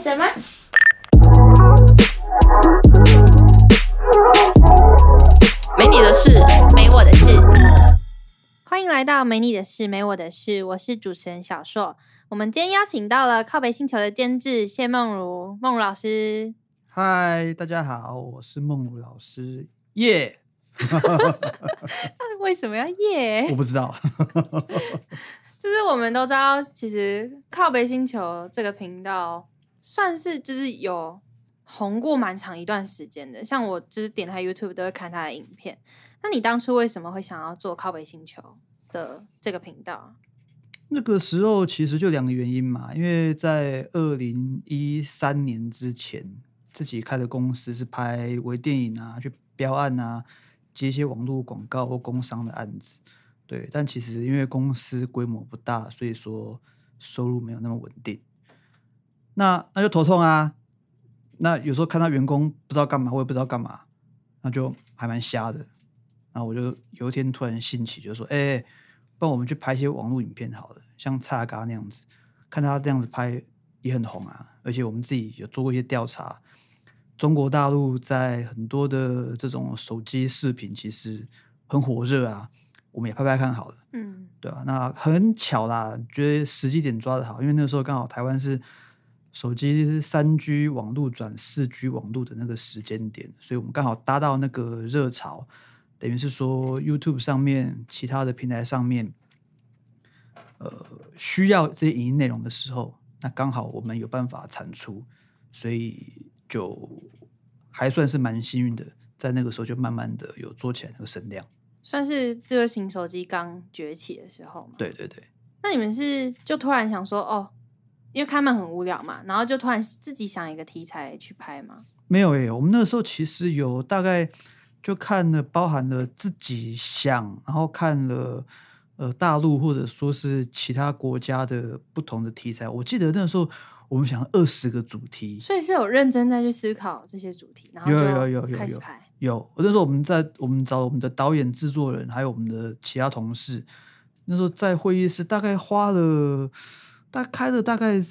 始了吗？没你的事，没我的事。欢迎来到没你的事，没我的事。我是主持人小硕。我们今天邀请到了靠北星球的监制谢梦如，梦如老师。嗨，大家好，我是梦如老师，耶、为什么要耶？我不知道，就是我们都知道，其实靠北星球这个频道算是就是有红过蛮长一段时间的。像我就是点开 YouTube 都会看他的影片。那你当初为什么会想要做靠北星球的这个频道？那个时候其实就两个原因嘛，因为在二零一三年之前，自己开的公司是拍微电影啊，去标案啊，接一些网络广告或工商的案子。对，但其实因为公司规模不大，所以说收入没有那么稳定。那那就头痛啊。那有时候看到员工不知道干嘛，我也不知道干嘛，那就还蛮瞎的。然后我就有一天突然兴起，就说：“哎、不然我们去拍一些网络影片好了，像蔡嘎那样子，看他这样子拍也很红啊。而且我们自己有做过一些调查，中国大陆在很多的这种手机视频其实很火热啊，我们也拍拍看好了。”嗯，对啊，那很巧啦，觉得时机点抓得好，因为那个时候刚好台湾是手机三 G 网络转四 G 网络的那个时间点，所以我们刚好搭到那个热潮，等于是说 YouTube 上面、其他的平台上面，呃，需要这些影音内容的时候，那刚好我们有办法产出，所以就还算是蛮幸运的，在那个时候就慢慢的有做起来那个声量。算是智慧型手机刚崛起的时候嘛。对对对。那你们是就突然想说，哦，因为开门很无聊嘛，然后就突然自己想一个题材去拍嘛？没有诶、我们那个时候其实有大概就看了，包含了自己想，然后看了呃大陆或者说是其他国家的不同的题材。我记得那时候我们想二十个主题，所以是有认真在去思考这些主题，然后就有有有有有开始拍。有那时候我们在我们找我们的导演、制作人，还有我们的其他同事，那时候在会议室大概花了大开了大概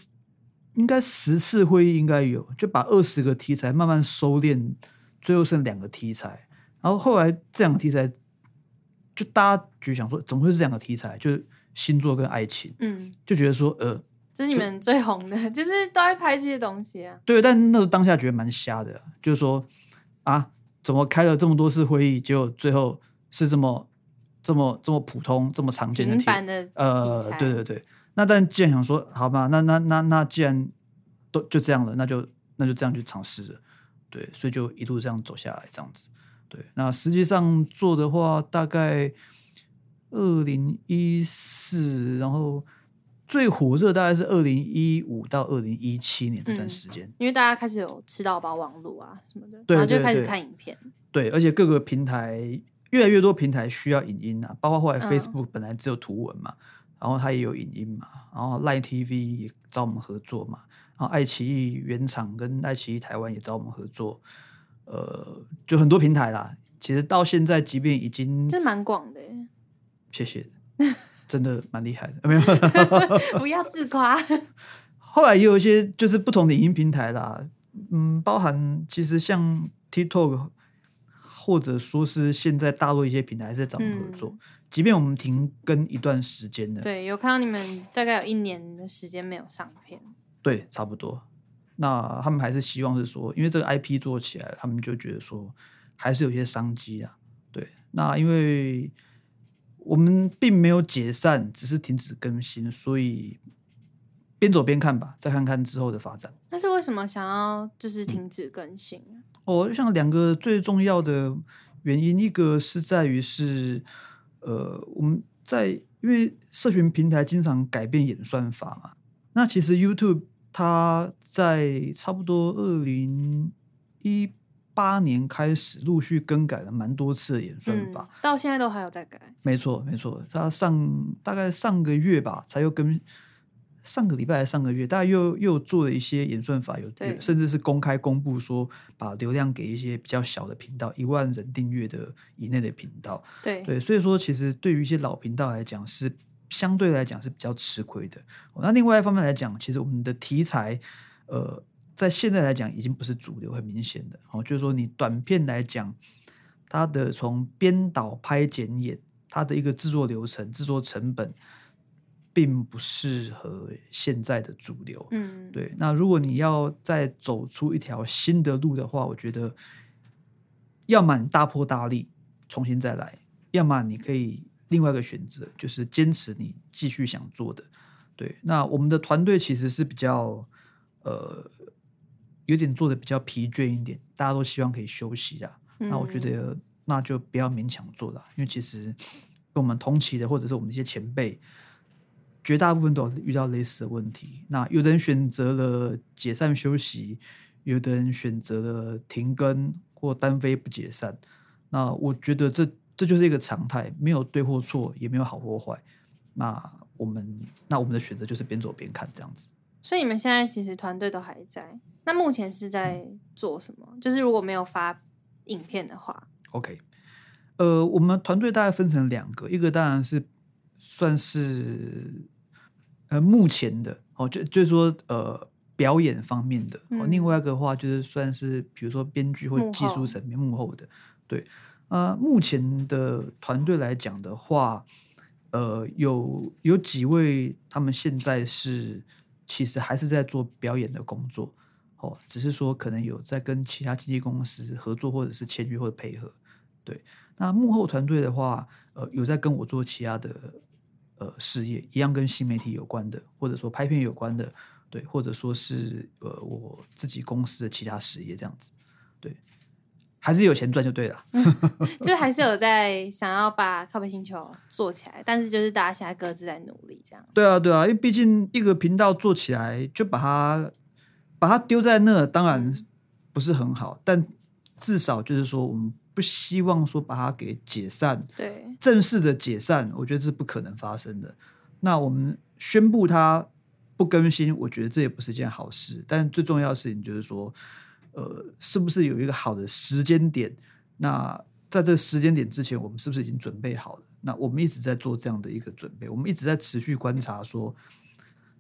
应该十次会议应该有，就把二十个题材慢慢收敛，最后剩两个题材。然后后来这两个题材，就大家就想说，怎么会是这两个题材？就是星座跟爱情，嗯，就觉得说，呃，这是你们最红的，就是都会拍这些东西啊。对，但那时候当下觉得蛮瞎的，就是说啊，怎么开了这么多次会议，结果最后是这么这么这么普通、这么常见的题平凡的呃对对对。那但既然想说，好吧，那那那那既然都就这样了，那就那就这样去尝试了，对，所以就一路这样走下来，这样子。对，那实际上做的话，大概二零一四，然后最火热大概是二零一五到二零一七年这段嗯时间。因为大家开始有吃到饱网络啊什么的，对然后就开始看影片。对，而且各个平台越来越多平台需要影音啊，包括后来嗯 Facebook 本来只有图文嘛，然后它也有影音嘛，然后 Line TV 也找我们合作嘛，然后爱奇艺原厂跟爱奇艺台湾也找我们合作，呃，就很多平台啦。其实到现在，即便已经就是蛮广的耶，谢谢，真的蛮厉害的，没有。不要自夸。后来也有一些就是不同的影音平台啦，嗯，包含其实像 TikTok，或者说是现在大陆一些平台还是在找我们合作，嗯即便我们停更一段时间了，对，有看到你们大概有一年的时间没有上片。对，差不多。那他们还是希望是说，因为这个 IP 做起来，他们就觉得说还是有些商机啊。对，那因为我们并没有解散，只是停止更新，所以边走边看吧，再看看之后的发展。但是为什么想要嗯就是停止更新？哦，我想两个最重要的原因，一个是在于是，呃，我们在因为社群平台经常改变演算法嘛，那其实 YouTube 它在差不多二零一八年开始陆续更改了蛮多次的演算嗯法，，到现在都还有在改。没错，没错，它上大概上个月吧，才又跟上个礼拜还是上个月，大家又又做了一些演算法，有甚至是公开公布说，把流量给一些比较小的频道，一万人订阅的以内的频道。对，对，所以说其实对于一些老频道来讲是相对来讲是比较吃亏的。哦那另外一方面来讲，其实我们的题材，呃，在现在来讲已经不是主流，很明显的哦，就是说你短片来讲，它的从编导、拍、剪、演，它的一个制作流程、制作成本，并不适合现在的主流。嗯，对，那如果你要再走出一条新的路的话，我觉得，要么你大破大立重新再来，要么你可以另外一个选择，就是坚持你继续想做的。对，那我们的团队其实是比较呃，有点做的比较疲倦一点，大家都希望可以休息啊。那我觉嗯得那就不要勉强做了，因为其实跟我们同期的或者是我们一些前辈，绝大部分都有遇到类似的问题。那有的人选择了解散休息，有的人选择了停更或单飞不解散。那我觉得这这就是一个常态，没有对或错，也没有好或坏。那我们那我们的选择就是边走边看这样子。所以你们现在其实团队都还在，那目前是在做什么？就是如果没有发影片的话，OK，呃，我们团队大概分成两个，一个当然是算是呃目前的哦，就就是说呃表演方面的，哦，另嗯外一个话就是算是比如说编剧或技术层面幕后的，对，呃，目前的团队来讲的话，呃，有有几位他们现在是其实还是在做表演的工作。哦，只是说可能有在跟其他经纪公司合作，或者是签约或者配合。对，那幕后团队的话，呃，有在跟我做其他的呃事业，一样跟新媒体有关的，或者说拍片有关的，对，或者说是呃我自己公司的其他事业这样子。对，还是有钱赚就对了。就还是有在想要把靠北星球做起来，但是就是大家现在各自在努力这样。对啊，对啊，因为毕竟一个频道做起来，就把它把它丢在那，当然不是很好，但至少就是说，我们不希望说把它给解散，对，正式的解散，我觉得这是不可能发生的。那我们宣布它不更新，我觉得这也不是一件好事。但最重要的事情就是说，呃，是不是有一个好的时间点？那在这个时间点之前，我们是不是已经准备好了？那我们一直在做这样的一个准备，我们一直在持续观察说，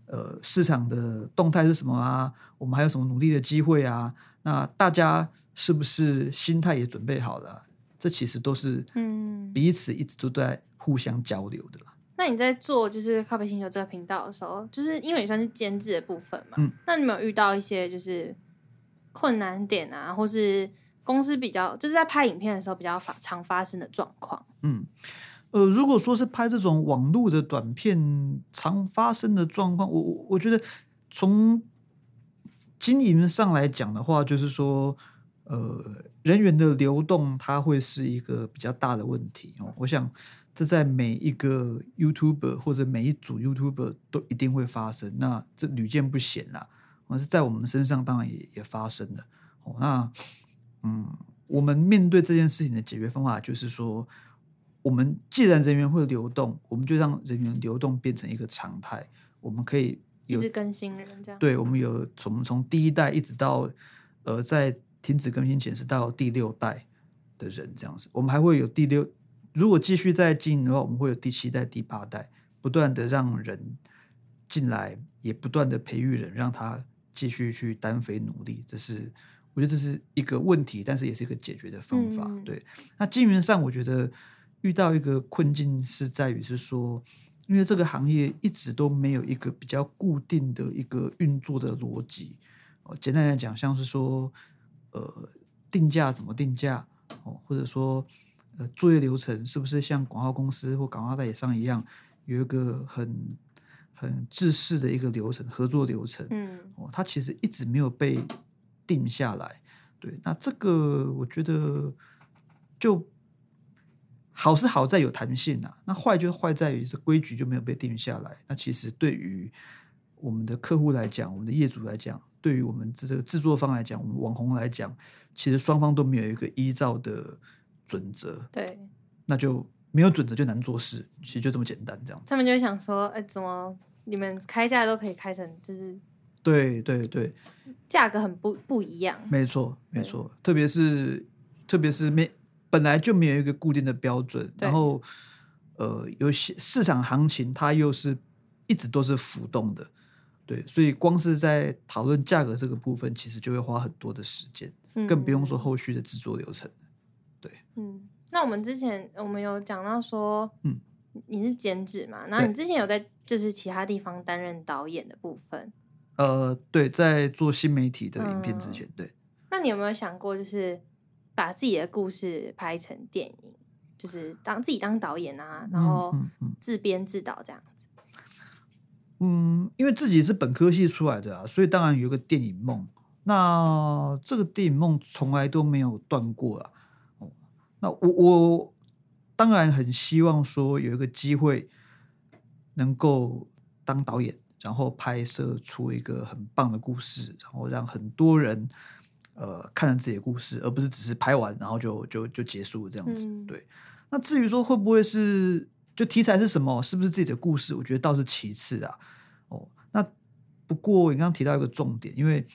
呃，市场的动态是什么啊？我们还有什么努力的机会啊？那大家是不是心态也准备好了啊、这其实都是嗯。彼此一直都在互相交流的啦。那你在做就是靠北星球这个频道的时候，就是因为你算是监制的部分嘛，嗯那你有没有遇到一些就是困难点啊，或是公司比较就是在拍影片的时候比较发常发生的状况？嗯，呃，如果说是拍这种网络的短片，常发生的状况，我我我觉得从经营上来讲的话，就是说，呃，人员的流动，它会是一个比较大的问题哦。我想这在每一个 YouTuber 或者每一组 YouTuber 都一定会发生，那这屡见不鲜啦。而是在我们身上，当然也也发生了。哦，那嗯，我们面对这件事情的解决方法就是说，我们既然人员会流动，我们就让人员流动变成一个常态。我们可以有一直更新人这样？对，我们有从从第一代一直到呃，在停止更新前是到第六代的人这样子，我们还会有第六，如果继续再进的话，我们会有第七代、第八代，不断的让人进来，也不断的培育人，让他继续去单飞努力。这是我觉得这是一个问题，但是也是一个解决的方法。嗯对，那经营上，我觉得遇到一个困境是在于是说。因为这个行业一直都没有一个比较固定的一个运作的逻辑。哦，简单来讲，像是说，呃，定价怎么定价，哦，或者说，呃，作业流程是不是像广告公司或广告代理商一样，有一个很很制式的一个流程，合作流程。嗯，哦，它其实一直没有被定下来。对，那这个我觉得就好是好在有弹性啊，那坏就坏在于这规矩就没有被定下来。那其实对于我们的客户来讲，我们的业主来讲，对于我们这个制作方来讲，我们网红来讲，其实双方都没有一个依照的准则，对那就没有准则就难做事，其实就这么简单这样子。他们就想说，哎、怎么你们开价都可以开成就是对对对，价格很不不一样？没错，没错，特别是特别是没本来就没有一个固定的标准，然后呃，有些市场行情它又是一直都是浮动的，对，所以光是在讨论价格这个部分，其实就会花很多的时间，更不用说嗯后续的制作流程。对嗯，那我们之前我们有讲到说，嗯，你是剪纸嘛？然后你之前有在就是其他地方担任导演的部分，呃，对，在做新媒体的影片之嗯前，对，那你有没有想过，就是把自己的故事拍成电影，就是当自己当导演啊，然后自编自导这样子？嗯，因为自己是本科系出来的啊，所以当然有一个电影梦。那这个电影梦从来都没有断过啊。哦，那我我当然很希望说有一个机会能够当导演，然后拍摄出一个很棒的故事，然后让很多人呃看了自己的故事，而不是只是拍完然后就就就结束了这样子。嗯对。那至于说会不会是就题材是什么，是不是自己的故事，我觉得倒是其次啊。哦，那不过你刚刚提到一个重点，因为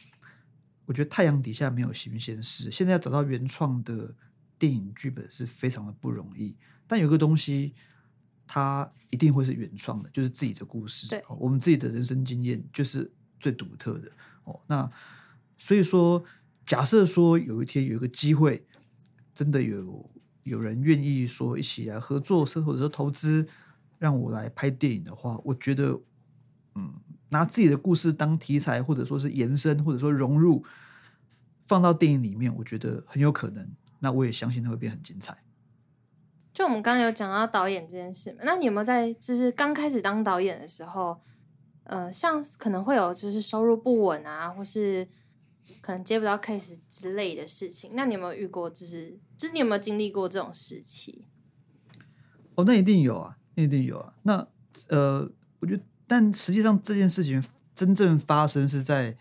我觉得太阳底下没有新鲜事，现在要找到原创的电影剧本是非常的不容易。但有个东西，它一定会是原创的，就是自己的故事。对哦我们自己的人生经验就是最独特的。哦，那所以说，假设说有一天有一个机会，真的有有人愿意说一起来合作，或者说投资，让我来拍电影的话，我觉得，嗯，拿自己的故事当题材，或者说是延伸，或者说融入，放到电影里面，我觉得很有可能。那我也相信它会变很精彩。就我们刚刚有讲到导演这件事嘛，那你有没有在就是刚开始当导演的时候，呃，像可能会有就是收入不稳啊，或是可能接不到 case 之类的事情，那你有没有遇过？就是就是你有没有经历过这种时期？哦，那一定有啊，那一定有啊。那呃，我觉得，但实际上这件事情真正发生是在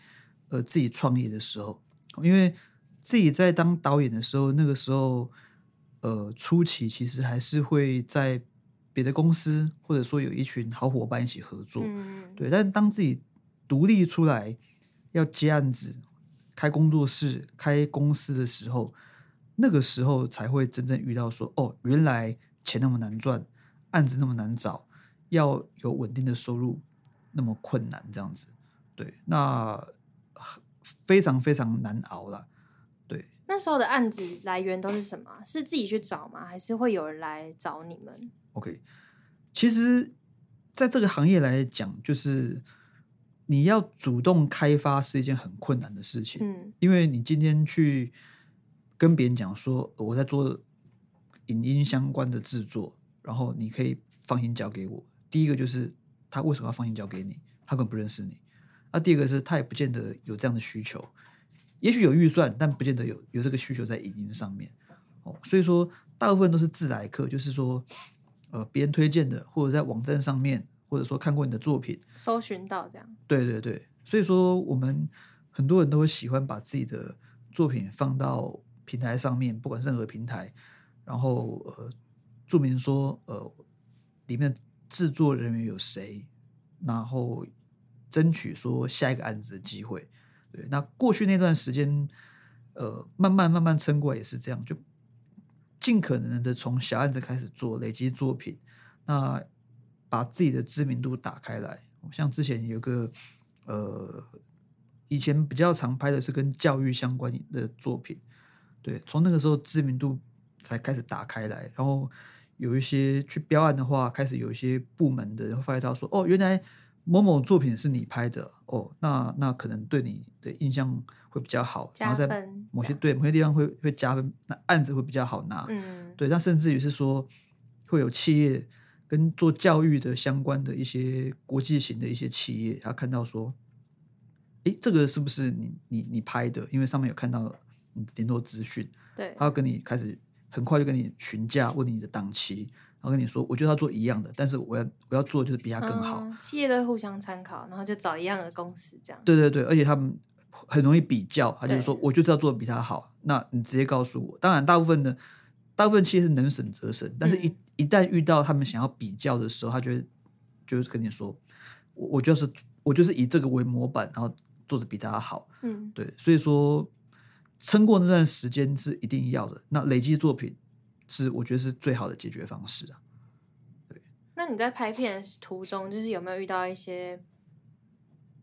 呃自己创业的时候，因为自己在当导演的时候，那个时候呃初期其实还是会在别的公司，或者说有一群好伙伴一起合作，嗯，对。但当自己独立出来要接案子、开工作室、开公司的时候，那个时候才会真正遇到说，哦，原来钱那么难赚，案子那么难找，要有稳定的收入那么困难，这样子。对，那很非常非常难熬了。对，那时候的案子来源都是什么啊？是自己去找吗？还是会有人来找你们？OK，其实在这个行业来讲，就是你要主动开发是一件很困难的事情。嗯因为你今天去跟别人讲说呃我在做影音相关的制作，然后你可以放心交给我。第一个就是他为什么要放心交给你？他根本不认识你。那第二个是他也不见得有这样的需求，也许有预算，但不见得有有这个需求在影音上面。哦，所以说大部分都是自来客，就是说呃别人推荐的，或者在网站上面，或者说看过你的作品，搜寻到这样，对对对，所以说我们很多人都会喜欢把自己的作品放到平台上面，不管任何平台，然后呃注明说呃里面制作人员有谁，然后争取说下一个案子的机会。对，那过去那段时间，呃，慢慢慢慢撑过来也是这样，就尽可能的从小案子开始做，累积作品，那把自己的知名度打开来。像之前有个呃，以前比较常拍的是跟教育相关的作品，对，从那个时候知名度才开始打开来，然后有一些去标案的话，开始有一些部门的人会发现到说，哦，原来某某作品是你拍的，哦，那那可能对你的印象会比较好，然后在某些对某些地方会会加分，那案子会比较好拿，嗯，对，那甚至于是说会有企业跟做教育的相关的一些国际型的一些企业，他看到说，诶，这个是不是你你你拍的？因为上面有看到联络资讯，对他要跟你开始很快就跟你询价，问你的档期，然后跟你说，我就要做一样的，但是我要我要做的就是比他更好。嗯企业都会互相参考，然后就找一样的公司这样。对对对，而且他们很容易比较，他就是说我就是要做的比他好，那你直接告诉我。当然，大部分的大部分企业是能省则省，但是一、嗯一旦遇到他们想要比较的时候，他就会就是跟你说，我我就是我就是以这个为模板，然后做的比他好。嗯，对，所以说撑过那段时间是一定要的。那累积作品是我觉得是最好的解决方式啊。那你在拍片的途中，就是有没有遇到一些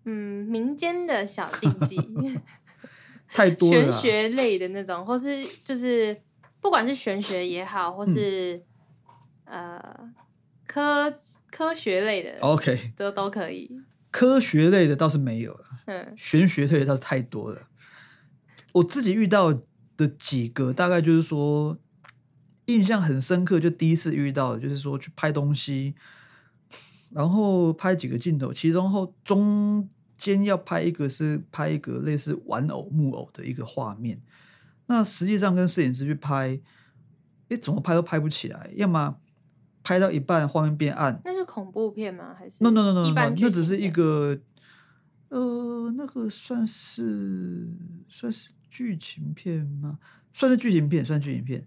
嗯，民间的小禁忌，太多了玄。学类的那种，或是就是不管是玄学也好，或是、呃科科学类的，OK，都都可以。科学类的倒是没有了，嗯玄学类的倒是太多了。我自己遇到的几个，大概就是说印象很深刻，就第一次遇到，就是说去拍东西，然后拍几个镜头，其中后中间要拍一个是拍一个类似玩偶木偶的一个画面，那实际上跟摄影师去拍，诶，怎么拍都拍不起来，要么拍到一半画面变暗，那是恐怖片吗？还是？No no no no no，no 那只是一个，呃，那个算是算是剧情片吗？算是剧情片，算剧情片。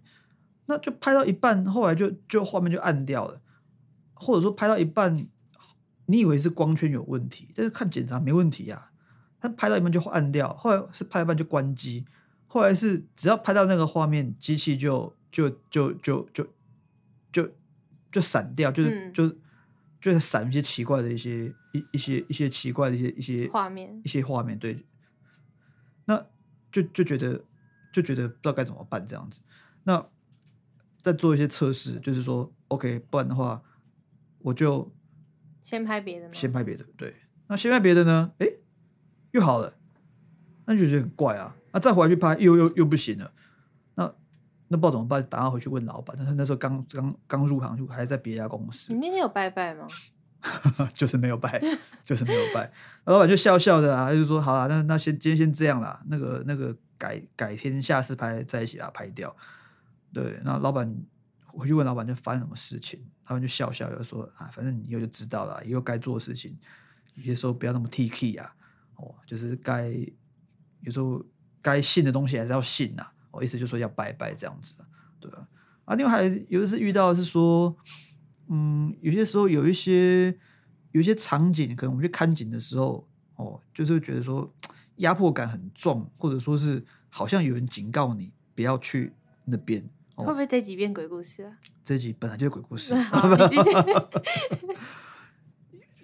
那就拍到一半，后来就就画面就暗掉了，或者说拍到一半，你以为是光圈有问题，但是看检查没问题啊。他拍到一半就暗掉，后来是拍一半就关机，后来是只要拍到那个画面，机器就就就就就就就闪掉，就是、嗯就就是闪一些奇怪的一些一一些一些奇怪的一些一些画面一些画面，对，那就就觉得就觉得不知道该怎么办这样子，那再做一些测试，就是说 OK，不然的话我就先拍别的吗？先拍别的，对，那先拍别的呢，诶，又好了，那就觉得很怪啊，那再回来去拍又又又不行了，那那不知道怎么办，打电话回去问老板，但他那时候刚刚刚入行，就还在别家公司你，那天有拜拜吗？就是没有拜，就是没有拜。老板就笑笑的啊，他就说好啦，那那先今天先这样啦，那个那个改改天下次拍在一起把它拍掉。对，那老板回去问老板就发生什么事情，老板就笑笑就说啊，反正你以后就知道了，以后该做的事情，有些时候不要那么 T K 啊，哦，就是该有时候该信的东西还是要信呐、我、意思就说要拜拜这样子，对啊。啊，另外还有一次遇到是说，嗯，有些时候有一些有一些场景，可能我们去看景的时候，哦，就是会觉得说 压迫感很重，或者说是好像有人警告你不要去那边。哦会不会这几遍鬼故事啊？这集本来就是鬼故事。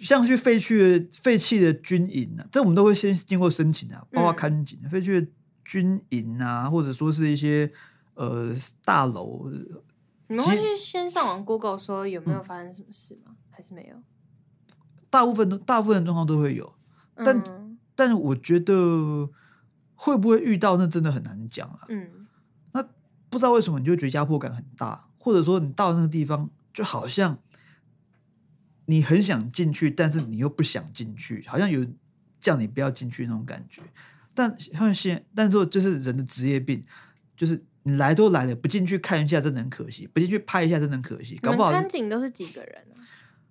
像去废去的废弃的军营啊，这我们都会先经过申请啊，包括嗯看景、废去的军营啊，或者说是一些呃大楼，你们会去先上网 Google 说有嗯没有发生什么事吗？还是没有？大部分都大部分的状况都会有，但嗯但我觉得会不会遇到，那真的很难讲啊。嗯，那不知道为什么你就会觉得压迫感很大，或者说你到那个地方就好像你很想进去，但是你又不想进去，好像有叫你不要进去那种感觉。但像现，但是就是人的职业病，就是你来都来了，不进去看一下真的很可惜，不进去拍一下真的很可惜，搞不好看景都是几个人啊？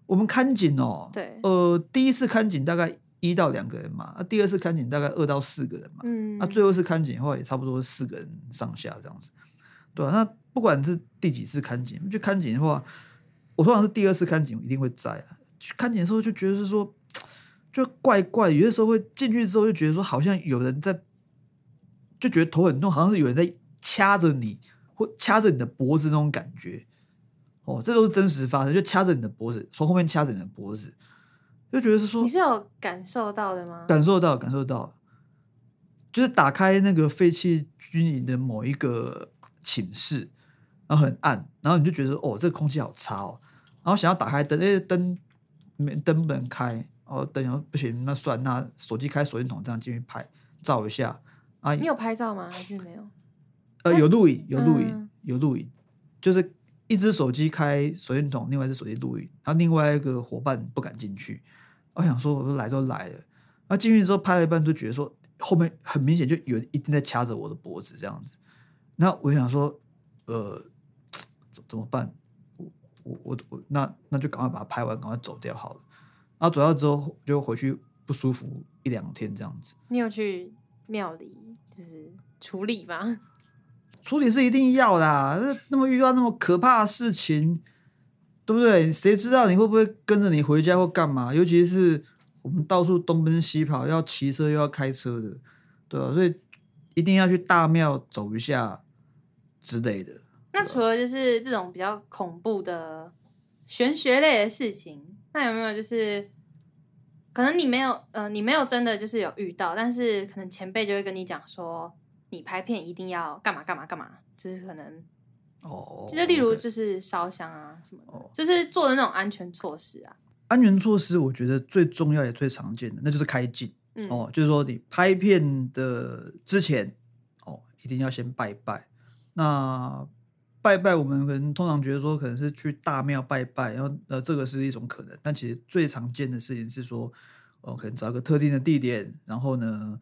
我们看景哦，对呃，第一次看景大概一到两个人嘛，啊，第二次看景大概二到四个人嘛，嗯，那、最后一次看景的话，也差不多四个人上下这样子，对啊，那不管是第几次看景，去看景的话，我通常是第二次看景，一定会在啊。去看景的时候就觉得是说，就怪怪，有些时候会进去之后就觉得说，好像有人在，就觉得头很痛，好像是有人在掐着你，或掐着你的脖子那种感觉。哦，这都是真实发生，就掐着你的脖子，从后面掐着你的脖子，就觉得是说你是有感受到的吗？感受到，感受到，就是打开那个废弃军营的某一个寝室，然后很暗，然后你就觉得哦，这个空气好差哦，然后想要打开灯，哎，灯没灯不能开，哦，灯然后不行，那算，那手机开手电筒这样进去拍照一下啊，你有拍照吗？还是没有？呃有录影，有录影，嗯有录影，就是一只手机开手电筒，另外一只手机录影，然后另外一个伙伴不敢进去。我想说，我都来都来了，然后进去之后拍了一半，就觉得说后面很明显就有人一定在掐着我的脖子这样子。那我想说，呃，怎怎么办？我我我我那那就赶快把它拍完，赶快走掉好了。然后走掉之后就回去不舒服一两天这样子。你有去庙里就是处理吗？处理是一定要的、啊，那那么遇到那么可怕的事情，对不对？谁知道你会不会跟着你回家或干嘛？尤其是我们到处东奔西跑，要骑车又要开车的，对吧、所以一定要去大庙走一下之类的。那除了就是这种比较恐怖的玄学类的事情，那有没有就是可能你没有呃，你没有真的就是有遇到，但是可能前辈就会跟你讲说，你拍片一定要干嘛干嘛干嘛，就是可能哦，就例如就是烧香啊什么的，哦就是做的那种安全措施啊。安全措施，我觉得最重要也最常见的，那就是开镜。嗯，哦，就是说你拍片的之前，哦，一定要先拜拜。那拜拜，我们可能通常觉得说，可能是去大庙拜拜，然后呃，这个是一种可能。但其实最常见的事情是说，哦，可能找一个特定的地点，然后呢，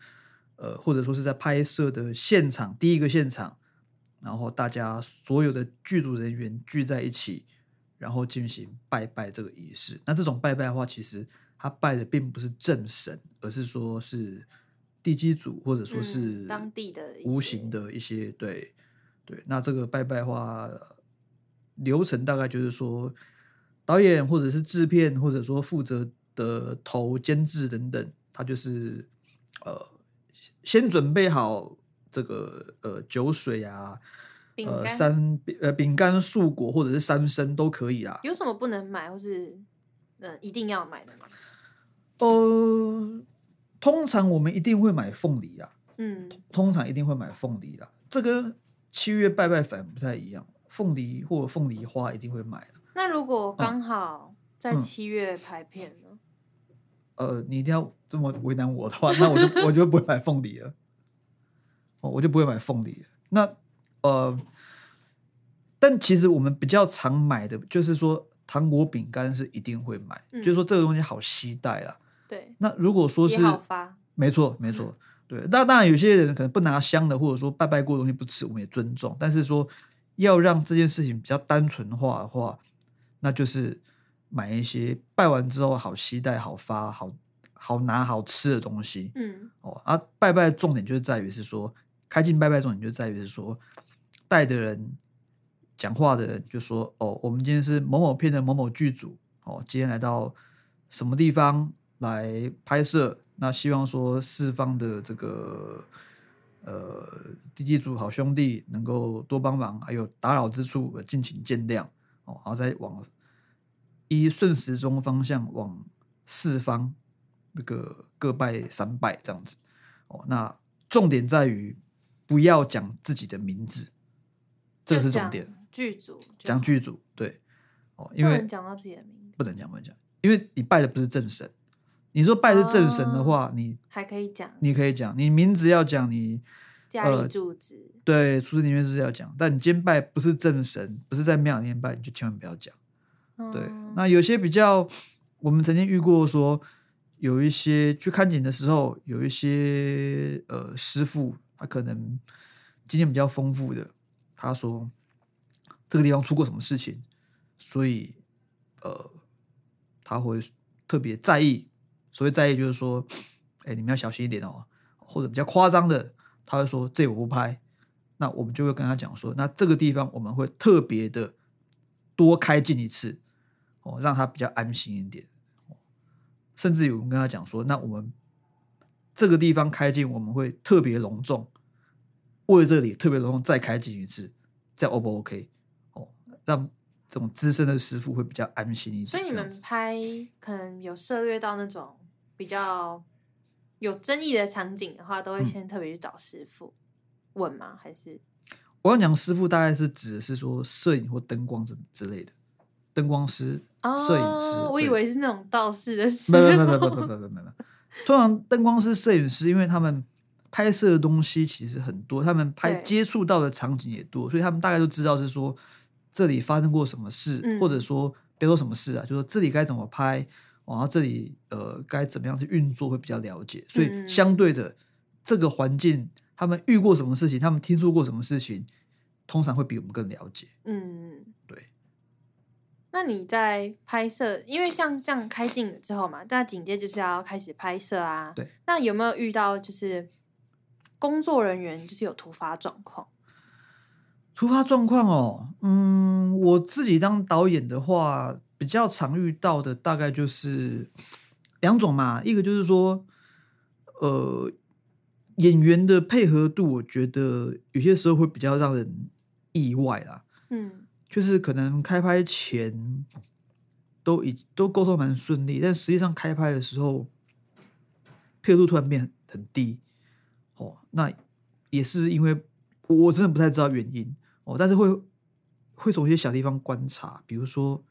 呃，或者说是在拍摄的现场，第一个现场，然后大家所有的剧组人员聚在一起，然后进行拜拜这个仪式。那这种拜拜的话，其实他拜的并不是正神，而是说是地基主，或者说嗯是当地的无形的一些对对。那这个拜拜的话，流程大概就是说，导演或者是制片，或者说负责的头监制等等，他就是呃先准备好这个呃酒水啊。呃，饼干三呃饼干、素果或者是三生都可以啊。有什么不能买或是呃一定要买的吗？呃，通常我们一定会买凤梨啦，嗯，通常一定会买凤梨啦。这跟七月拜拜粉不太一样，凤梨或凤梨花一定会买的。那如果刚好在嗯七月拍片呢？呃，你一定要这么为难我的话，那我就我就不会买凤梨了。哦，我就不会买凤梨了。那呃，但其实我们比较常买的就是说糖果饼干是一定会买，嗯就是说这个东西好期待啊。对，那如果说是。没错，没错，对。那当然，有些人可能不拿香的，或者说拜拜过的东西不吃，我们也尊重。但是说要让这件事情比较单纯化的话，那就是买一些拜完之后好期待、好发、好好拿、好吃的东西。嗯哦，啊，拜拜的重点就是在于是说，开进拜拜的重点就在于是说，带的人讲话的人就说，哦，我们今天是某某片的某某剧组，哦，今天来到什么地方来拍摄，那希望说四方的这个呃地基组好兄弟能够多帮忙，还有打扰之处呃敬请见谅，哦，然后再往依顺时钟方向往四方那个各拜三拜这样子。哦，那重点在于不要讲自己的名字，这个是重点。剧组讲剧组对，哦，因不为能讲到自己的名字，不能讲，不能讲，因为你拜的不是正神。你说拜是正神的哦话，你还可以讲你可以讲，你名字要讲，你家呃里住址。对出生年月日要讲，但你今天拜不是正神，不是在庙里面拜，你就千万不要讲。对，嗯那有些比较，我们曾经遇过说，有一些去看景的时候，有一些呃师傅，他可能经验比较丰富的，他说这个地方出过什么事情，所以呃他会特别在意。所谓在意，就是说，哎，你们要小心一点哦。或者比较夸张的，他会说这我不拍，那我们就会跟他讲说，那这个地方我们会特别的多开进一次，哦，让他比较安心一点。哦甚至有人跟他讲说，那我们这个地方开镜，我们会特别隆重，为了这里特别隆重再开镜一次，这样 O 不 OK？哦，让这种资深的师傅会比较安心一点。所以你们拍可能有涉猎到那种比较有争议的场景的话，都会嗯先特别去找师傅问吗？还是我要讲师傅，大概是指的是说摄影或灯光之之类的，灯光师、摄影师，我以为是那种道士的。没有没有没有没有没有没有。通常灯光师、摄影师，因为他们拍摄的东西其实很多，他们拍接触到的场景也多，所以他们大概都知道是说这里发生过什么事，或者说别说什么事啊，就说这里该怎么拍，然后这里呃该怎么样去运作会比较了解。所以相对的，这个环境他们遇过什么事情，他们听说过什么事情，通常会比我们更了解。嗯，对。那你在拍摄，因为像这样开镜了之后嘛，那紧接就是要开始拍摄啊。对。那有没有遇到就是工作人员就是有突发状况？突发状况哦，嗯，我自己当导演的话，比较常遇到的大概就是两种嘛，一个就是说，呃，演员的配合度，我觉得有些时候会比较让人意外啦，嗯就是可能开拍前都已都沟通蛮顺利，但实际上开拍的时候，配合度突然变很低，哦，那也是因为我真的不太知道原因。哦，但是会会从一些小地方观察，比如说，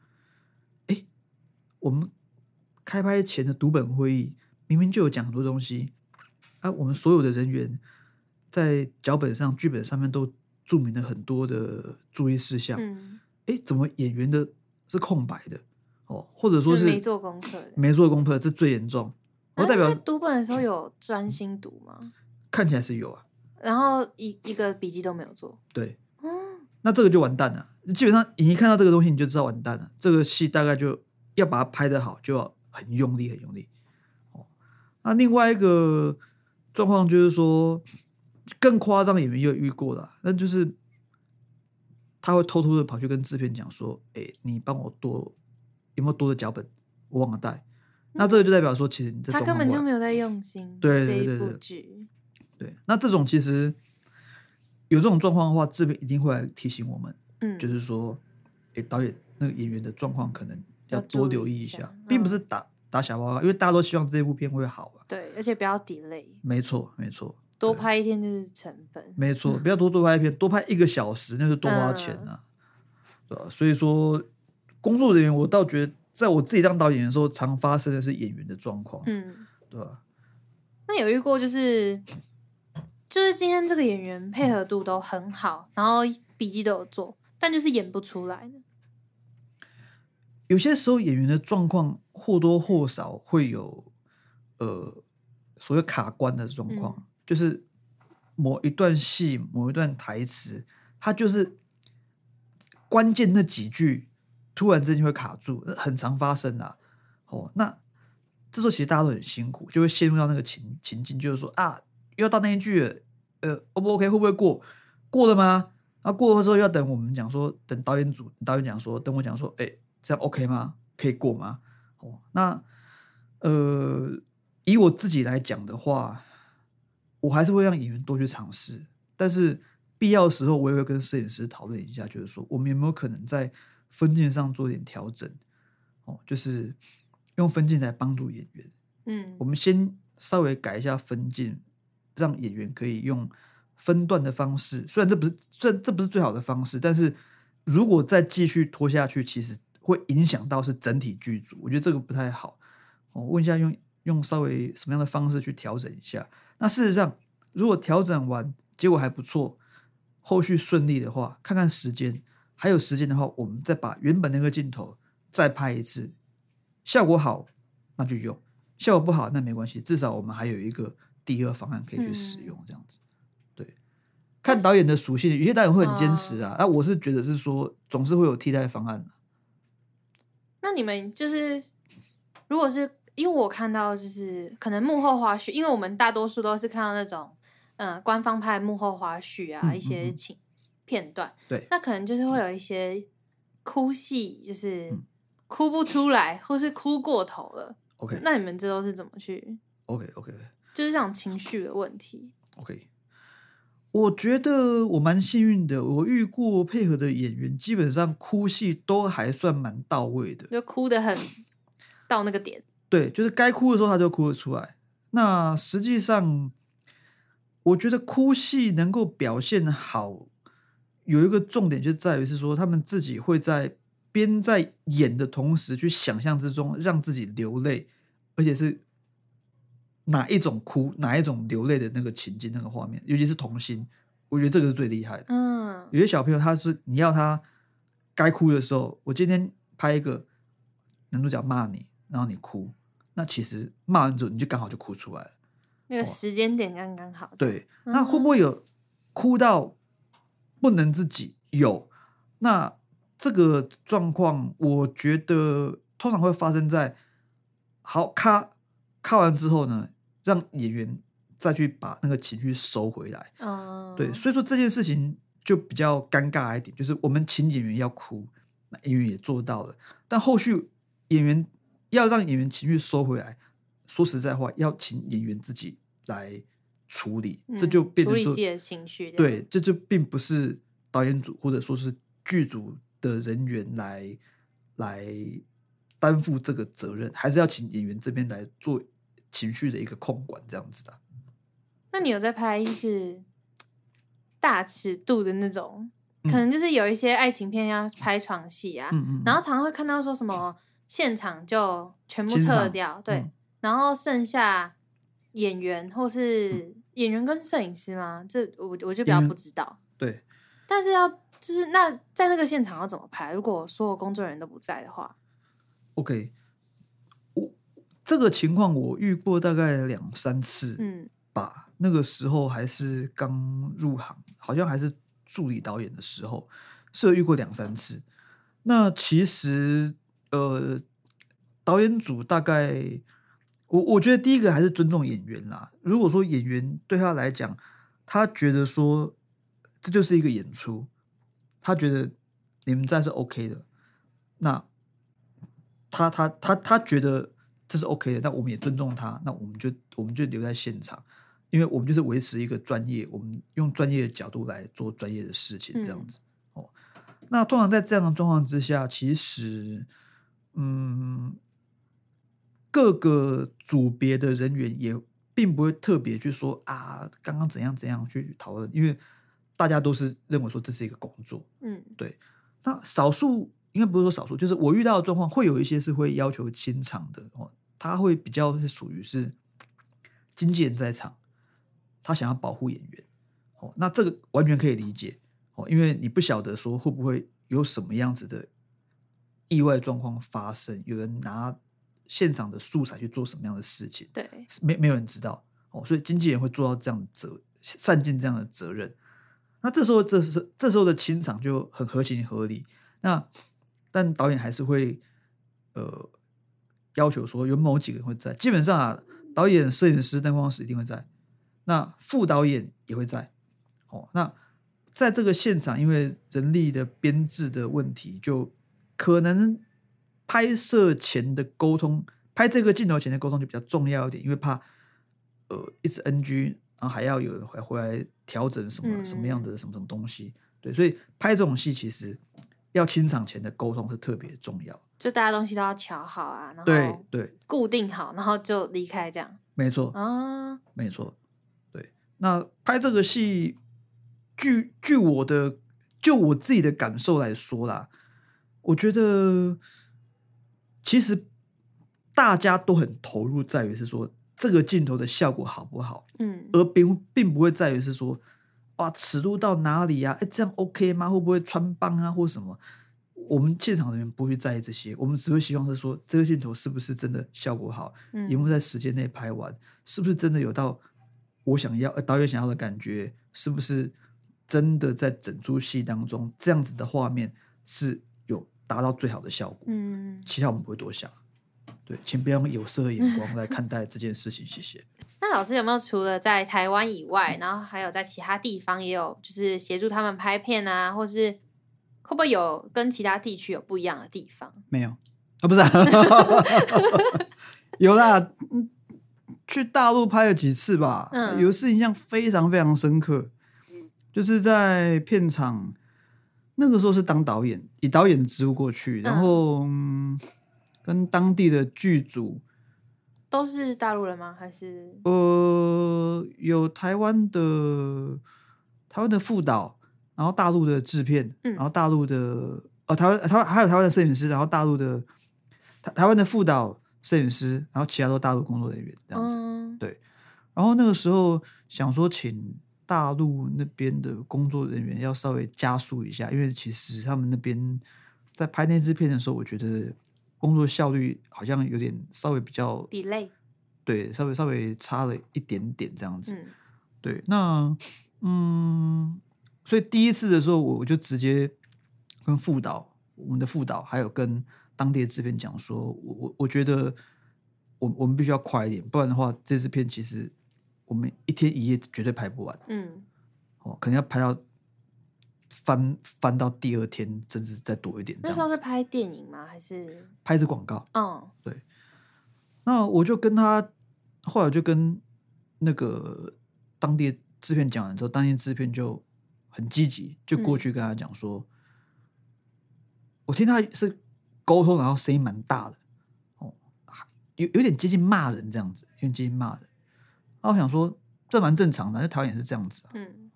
哎，我们开拍前的读本会议明明就有讲很多东西，啊，我们所有的人员在脚本上、剧本上面都注明了很多的注意事项，嗯，哎，怎么演员的是空白的？哦，或者说是没做功课的，没做功课，这最严重。我代表那读本的时候有专心读吗？看起来是有啊，然后一一个笔记都没有做，对，嗯，那这个就完蛋了。基本上你一看到这个东西，你就知道完蛋了。这个戏大概就要把它拍得好，就要很用力，很用力。哦，那另外一个状况就是说，更夸张，演员也有遇过的，那就是他会偷偷的跑去跟制片讲说：“哎、你帮我多有没有多的脚本？我忘了带。”那这个就代表说，其实你这他根本就没有有在用心对这一部对对对剧，对。那这种其实有这种状况的话，制片一定会来提醒我们。嗯，就是说，诶，导演那个演员的状况可能要要多注意一下留意一下，并不嗯是打打小报告，因为大家都希望这部片会好啊。对，而且不要 delay，没错，没错，多拍一天就是成本，没错，不要多多拍一天，多拍一个小时那就多花钱嗯啊，对吧？所以说，工作人员我倒觉得，在我自己当导演的时候，常发生的是演员的状况，嗯。对吧？那有遇过就是，就是今天这个演员配合度都很好，然后笔记都有做，但就是演不出来呢。有些时候演员的状况或多或少会有呃所谓卡关的状况，嗯就是某一段戏、某一段台词，它就是关键那几句突然之间会卡住，很常发生啊。哦，那这时候其实大家都很辛苦，就会陷入到那个情情境，就是说啊，又要到那一句，呃，O 不 OK，会不会过？过了吗？然后过了之后又要等我们讲说，等导演组导演讲说，等我讲说，哎、这样 OK 吗？可以过吗？哦，那呃，以我自己来讲的话，我还是会让演员多去尝试，但是必要的时候，我也会跟摄影师讨论一下，就是说我们有没有可能在分镜上做一点调整，哦，就是用分镜来帮助演员。嗯我们先稍微改一下分镜，让演员可以用分段的方式。虽然这不是，虽然这不是最好的方式，但是如果再继续拖下去，其实会影响到是整体剧组。我觉得这个不太好。我问一下用，用稍微什么样的方式去调整一下？那事实上，如果调整完结果还不错，后续顺利的话，看看时间，还有时间的话，我们再把原本那个镜头再拍一次，效果好那就用，效果不好那没关系，至少我们还有一个第二方案可以去使用，这样子。对，看导演的属性，有些导演会很坚持啊，那、我是觉得是说总是会有替代方案的。那你们就是，如果是因为我看到就是可能幕后花絮，因为我们大多数都是看到那种嗯、呃官方拍幕后花絮啊，一嗯嗯嗯些情片段，对那可能就是会有一些哭戏，就是嗯哭不出来，或是哭过头了。OK 那你们这都是怎么去？OK OK 就是这种情绪的问题。OK，我觉得我蛮幸运的，我遇过配合的演员，基本上哭戏都还算蛮到位的。就哭的很到那个点，对，就是该哭的时候他就哭得出来。那实际上，我觉得哭戏能够表现好，有一个重点就在于是说，他们自己会在边在演的同时，去想象之中让自己流泪，而且是哪一种哭，哪一种流泪的那个情境、那个画面，尤其是童心，我觉得这个是最厉害的。嗯，有些小朋友他是你要他该哭的时候，我今天拍一个男主角骂你，然后你哭，那其实骂完之后你就刚好就哭出来了。那个时间点刚刚好。，对，那会不会有哭到不能自己？有，那这个状况，我觉得通常会发生在好咔咔完之后呢，让演员再去把那个情绪收回来。哦，对，所以说这件事情就比较尴尬一点，就是我们请演员要哭，那演员也做到了，但后续演员要让演员情绪收回来，说实在话，要请演员自己来处理，这就嗯变成说，自己的情绪。对，这就并不是导演组或者说是剧组的人员来来担负这个责任，还是要请演员这边来做情绪的一个控管这样子的。那你有在拍就是大尺度的那种，嗯可能就是有一些爱情片要拍床戏啊，嗯嗯，然后常常会看到说什么现场就全部撤掉，对，嗯然后剩下演员或是演员跟摄影师吗？这我我就比较不知道。对，但是要就是那在那个现场要怎么拍？如果所有工作人员都不在的话，OK，我这个情况我遇过大概两三次嗯吧。那个时候还是刚入行，好像还是助理导演的时候，是有遇过两三次。那其实呃，导演组大概我我觉得第一个还是尊重演员啦。如果说演员对他来讲，他觉得说这就是一个演出，他觉得你们在是 OK 的，那他他他他觉得这是 OK 的，那我们也尊重他，那我们就我们就留在现场，因为我们就是维持一个专业，我们用专业的角度来做专业的事情，这样嗯子、哦。那通常在这样的状况之下，其实嗯，各个组别的人员也并不会特别去说啊，刚刚怎样怎样去讨论，因为大家都是认为说这是一个工作，嗯。对。那少数应该不是说少数，就是我遇到的状况，会有一些是会要求清场的哦，他会比较是属于是经纪人在场，他想要保护演员。哦，那这个完全可以理解。哦，因为你不晓得说会不会有什么样子的意外状况发生，有人拿现场的素材去做什么样的事情，对，没没有人知道哦，所以经纪人会做到这样的责善尽这样的责任。那这时候，这是这时候的清场就很合情合理。那但导演还是会呃要求说有某几个人会在，基本上啊，导演、摄影师、灯光师一定会在，那副导演也会在。哦，那在这个现场，因为人力的编制的问题，就可能拍摄前的沟通，拍这个镜头前的沟通就比较重要一点，因为怕呃一直 NG，然后还要有人回回来调整什么、什么样的什么什么东西，对，所以拍这种戏其实要清场前的沟通是特别重要。就大家东西都要瞧好啊，然后对后对，固定好，然后就离开这样没错，啊。没错，对。那拍这个戏，据据我的就我自己的感受来说啦，我觉得其实大家都很投入，在于是说这个镜头的效果好不好，嗯而并并不会在于是说哇尺度到哪里呀、啊？哎，这样 OK 吗？会不会穿帮啊，或什么？我们现场人员不会在意这些，我们只会希望是说这个镜头是不是真的效果好，嗯有没有在时间内拍完，是不是真的有到我想要、呃、导演想要的感觉，是不是真的在整出戏当中这样子的画面是有达到最好的效果？嗯，其他我们不会多想。对，请不要用有色的眼光来看待这件事情，谢谢。那老师有没有除了在台湾以外，然后还有在其他地方也有就是协助他们拍片啊，或是会不会有跟其他地区有不一样的地方？没有啊，不是、啊，有啦，嗯，去大陆拍了几次吧，嗯有一次印象非常非常深刻，就是在片场，那个时候是当导演，以导演的职务过去，然嗯后、嗯跟当地的剧组，都是大陆人吗？还是呃，有台湾的台湾的副导，然后大陆的制片，嗯然后大陆的呃台湾台湾还有台湾的摄影师，然后大陆的台台湾的副导摄影师，然后其他都大陆工作人员这样子。嗯然后那个时候想说，请大陆那边的工作人员要稍微加速一下，因为其实他们那边在拍那支片的时候，我觉得工作效率好像有点稍微比较 delay？对，稍微稍微差了一点点这样子。嗯对，那嗯，所以第一次的时候，我我就直接跟副导、我们的副导，还有跟当地的制片讲说，我我我觉得我我们必须要快一点，不然的话，这支片其实我们一天一夜绝对拍不完嗯哦，可能要拍到翻翻到第二天，甚至再多一点这那时候。是拍电影吗？还是拍一支广告，嗯对那我就跟他，后来就跟那个当地的制片讲完之后，当地制片就很积极，就过嗯去跟他讲说，我听他是沟通，然后声音蛮大的，哦，有有点接近骂人这样子，有点接近骂人。那我想说，这蛮正常的，因为台湾也是这样子啊、嗯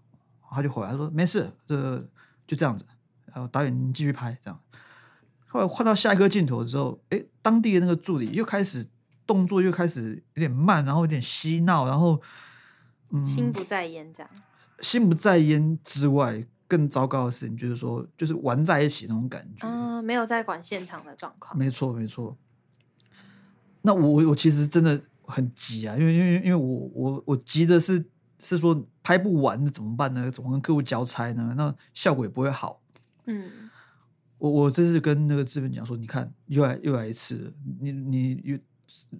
他就回来他说没事，这就这样子，然后导演你继续拍这样。后来换到下一个镜头之后，哎，当地的那个助理又开始动作又开始有点慢，然后有点嬉闹，然后嗯，心不在焉这样。心不在焉之外，更糟糕的事情就是说，就是玩在一起那种感觉。嗯，没有在管现场的状况。没错，没错。那我我我其实真的很急啊，因为因为因为我我我急的是是说拍不完，那怎么办呢？怎么跟客户交差呢？那效果也不会好。嗯我我这次跟那个资本讲说，你看又来又来一次，你你有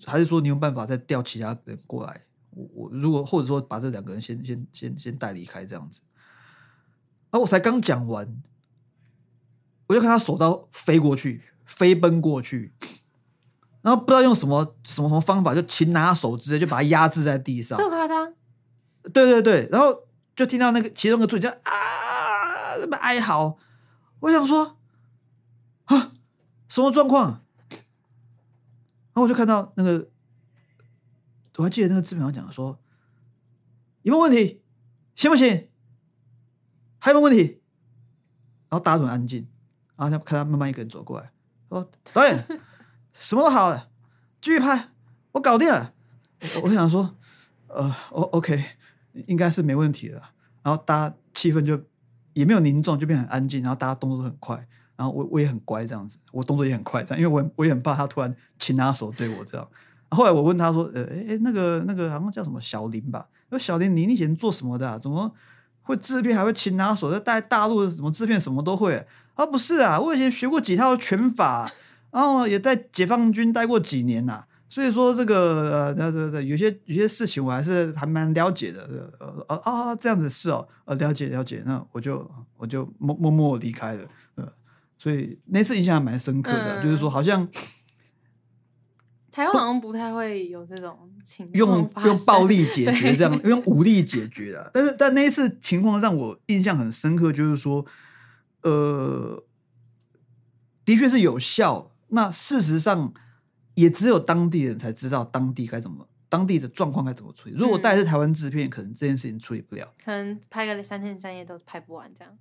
还是说你有办法再调其他人过来？我我如果或者说把这两个人先先先先带离开这样子。啊我才刚讲完，我就看他手刀飞过去，飞奔过去，然后不知道用什么什么什么方法，就擒拿手直接就把他压制在地上这。么夸张？对对对，然后就听到那个其中一个助理就啊，那么哀嚎。我想说啊，什么状况？然后我就看到那个，我还记得那个制片长讲说，有没有问题？行不行？还有没有问题？然后大家都很安静，然后他看他慢慢一个人走过来，说：“导演，什么都好了，继续拍，我搞定了。我”想说，呃，O OK，应该是没问题的。然后大家气氛就也没有凝重，就变很安静，然后大家动作都很快，然后我我也很乖这样子，我动作也很快这样，因为我我也很怕他突然擒拿手对我这样。后来我问他说：“呃，哎，那个那个好像叫什么小林吧？说小林，你以前做什么的、啊？怎么会制片还会擒拿手？在大大陆什么制片什么都会？啊，不是啊，我以前学过几套拳法，然后也在解放军待过几年呐、所以说这个呃，这这这有些有些事情我还是还蛮了解的。呃呃啊，这样子是哦，呃，了解了解，那我就我就默默默离开了。呃，所以那次印象还蛮深刻的，嗯就是说好像台湾好像不太会有这种情况用用暴力解决这样，用武力解决 的。但是但那一次情况让我印象很深刻，就是说，呃，的确是有效。那事实上，也只有当地人才知道当地该怎么，当地的状况该怎么处理。如果带的是台湾制片，可能这件事情处理不了，可能拍个三天三夜都拍不完这样。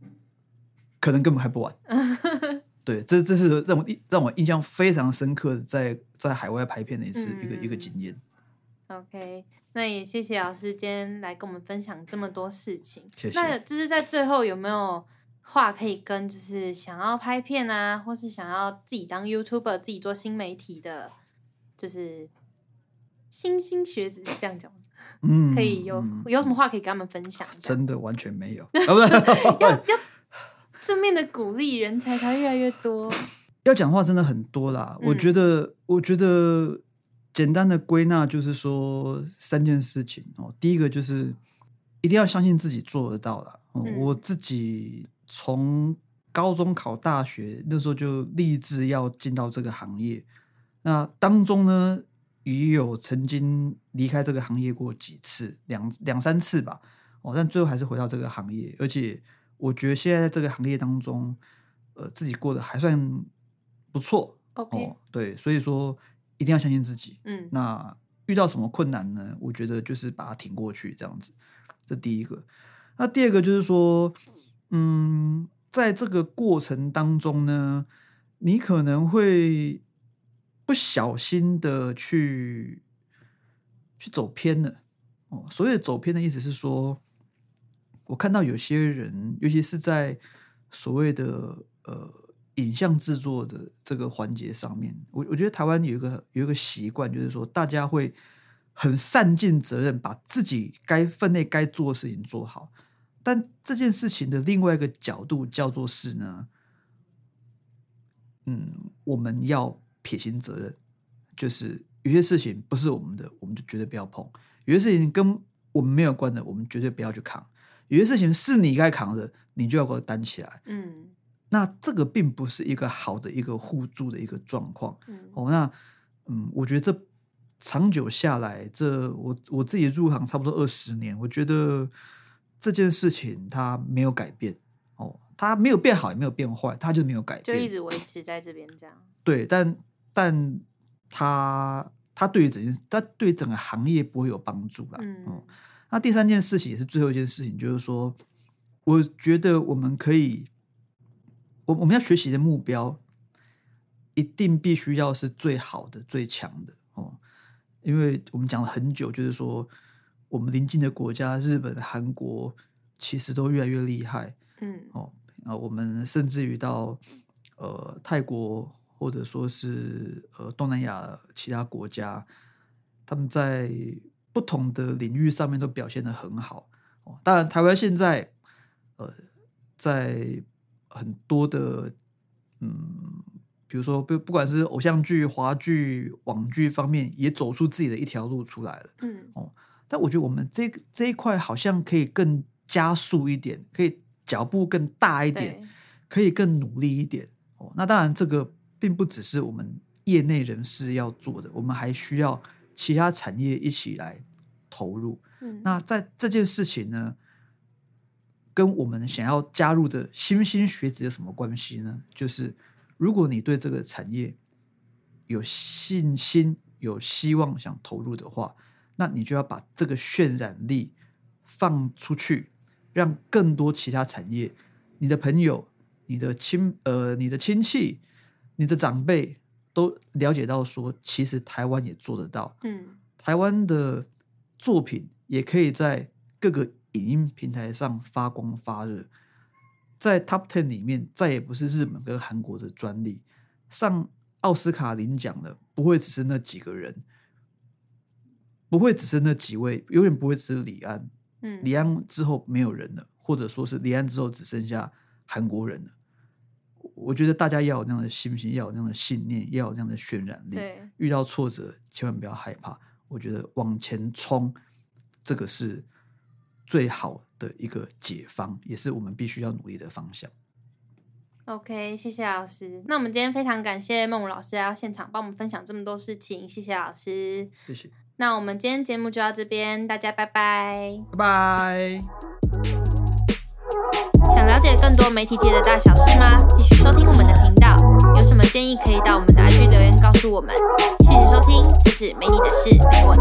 可能根本拍不完。对，这这是让我印让我印象非常深刻的，在在海外拍片的一次、一个一个嗯经验。OK，那也谢谢老师今天来跟我们分享这么多事情。谢谢那就是在最后有没有话可以跟就是想要拍片啊，或是想要自己当 YouTuber、自己做新媒体的，就是新兴学子是这样讲，嗯，可以有、嗯有什么话可以跟他们分享？真的完全没有 要要 正面的鼓励，人才才越来越多。要讲话真的很多啦。我嗯觉得，我觉得简单的归纳就是说三件事情哦。第一个就是一定要相信自己做得到啦。哦嗯我自己从高中考大学那时候就立志要进到这个行业，那当中呢也有曾经离开这个行业过几次，两两三次吧。哦，但最后还是回到这个行业，而且我觉得现在在这个行业当中，呃，自己过得还算不错 OK，、哦。对，所以说一定要相信自己。嗯那遇到什么困难呢？我觉得就是把它挺过去，这样子。这第一个。那第二个就是说，嗯，在这个过程当中呢，你可能会不小心的去去走偏了。哦，所谓的走偏的意思是说，我看到有些人，尤其是在所谓的呃影像制作的这个环节上面，我我觉得台湾有一个有一个习惯，就是说大家会很善尽责任，把自己该分内该做的事情做好。但这件事情的另外一个角度叫做是呢，嗯，我们要撇清责任，就是有些事情不是我们的，我们就绝对不要碰；有些事情跟我们没有关的，我们绝对不要去扛；有些事情是你该扛的，你就要给我担起来。嗯。那这个并不是一个好的一个互助的一个状况。嗯。哦。那嗯，我觉得这长久下来，这我我自己入行差不多二十年，我觉得这件事情它没有改变哦，它没有变好也没有变坏，它就没有改变，就一直维持在这边这样。对，但但它它对于整件，它对于整个行业不会有帮助啦。嗯哦，那第三件事情也是最后一件事情，就是说，我觉得我们可以，我我们要学习的目标，一定必须要是最好的、最强的哦。因为我们讲了很久，就是说，我们邻近的国家，日本、韩国，其实都越来越厉害嗯哦。啊，我们甚至于到呃泰国，或者说是呃东南亚其他国家，他们在不同的领域上面都表现得很好。哦，当然，台湾现在呃在很多的嗯，比如说不不管是偶像剧、华剧、网剧方面，也走出自己的一条路出来了。嗯但我觉得我们这这一块好像可以更加速一点，可以脚步更大一点，可以更努力一点。哦，那当然这个并不只是我们业内人士要做的，我们还需要其他产业一起来投入。嗯那在这件事情呢，跟我们想要加入的新兴学子有什么关系呢？就是如果你对这个产业有信心、有希望想投入的话，那你就要把这个渲染力放出去，让更多其他产业、你的朋友、你的亲呃、你的亲戚、你的长辈都了解到说，其实台湾也做得到。嗯台湾的作品也可以在各个影音平台上发光发热，在 Top Ten 里面再也不是日本跟韩国的专利，上奥斯卡领奖的不会只是那几个人，不会只是那几位，永远不会只是李安，嗯李安之后没有人了，或者说是李安之后只剩下韩国人了。我我觉得大家要有那样的信心，要有那样的信念，要有那样的渲染力。对，遇到挫折千万不要害怕，我觉得往前冲，这个是最好的一个解方，也是我们必须要努力的方向。OK，谢谢老师。那我们今天非常感谢孟武老师来到现场帮我们分享这么多事情，谢谢老师。谢谢，那我们今天节目就到这边，大家拜拜。拜拜。想了解更多媒体界的大小事吗？继续收听我们的频道。有什么建议可以到我们的 IG 留言告诉我们。谢谢收听，这是没你的事，没我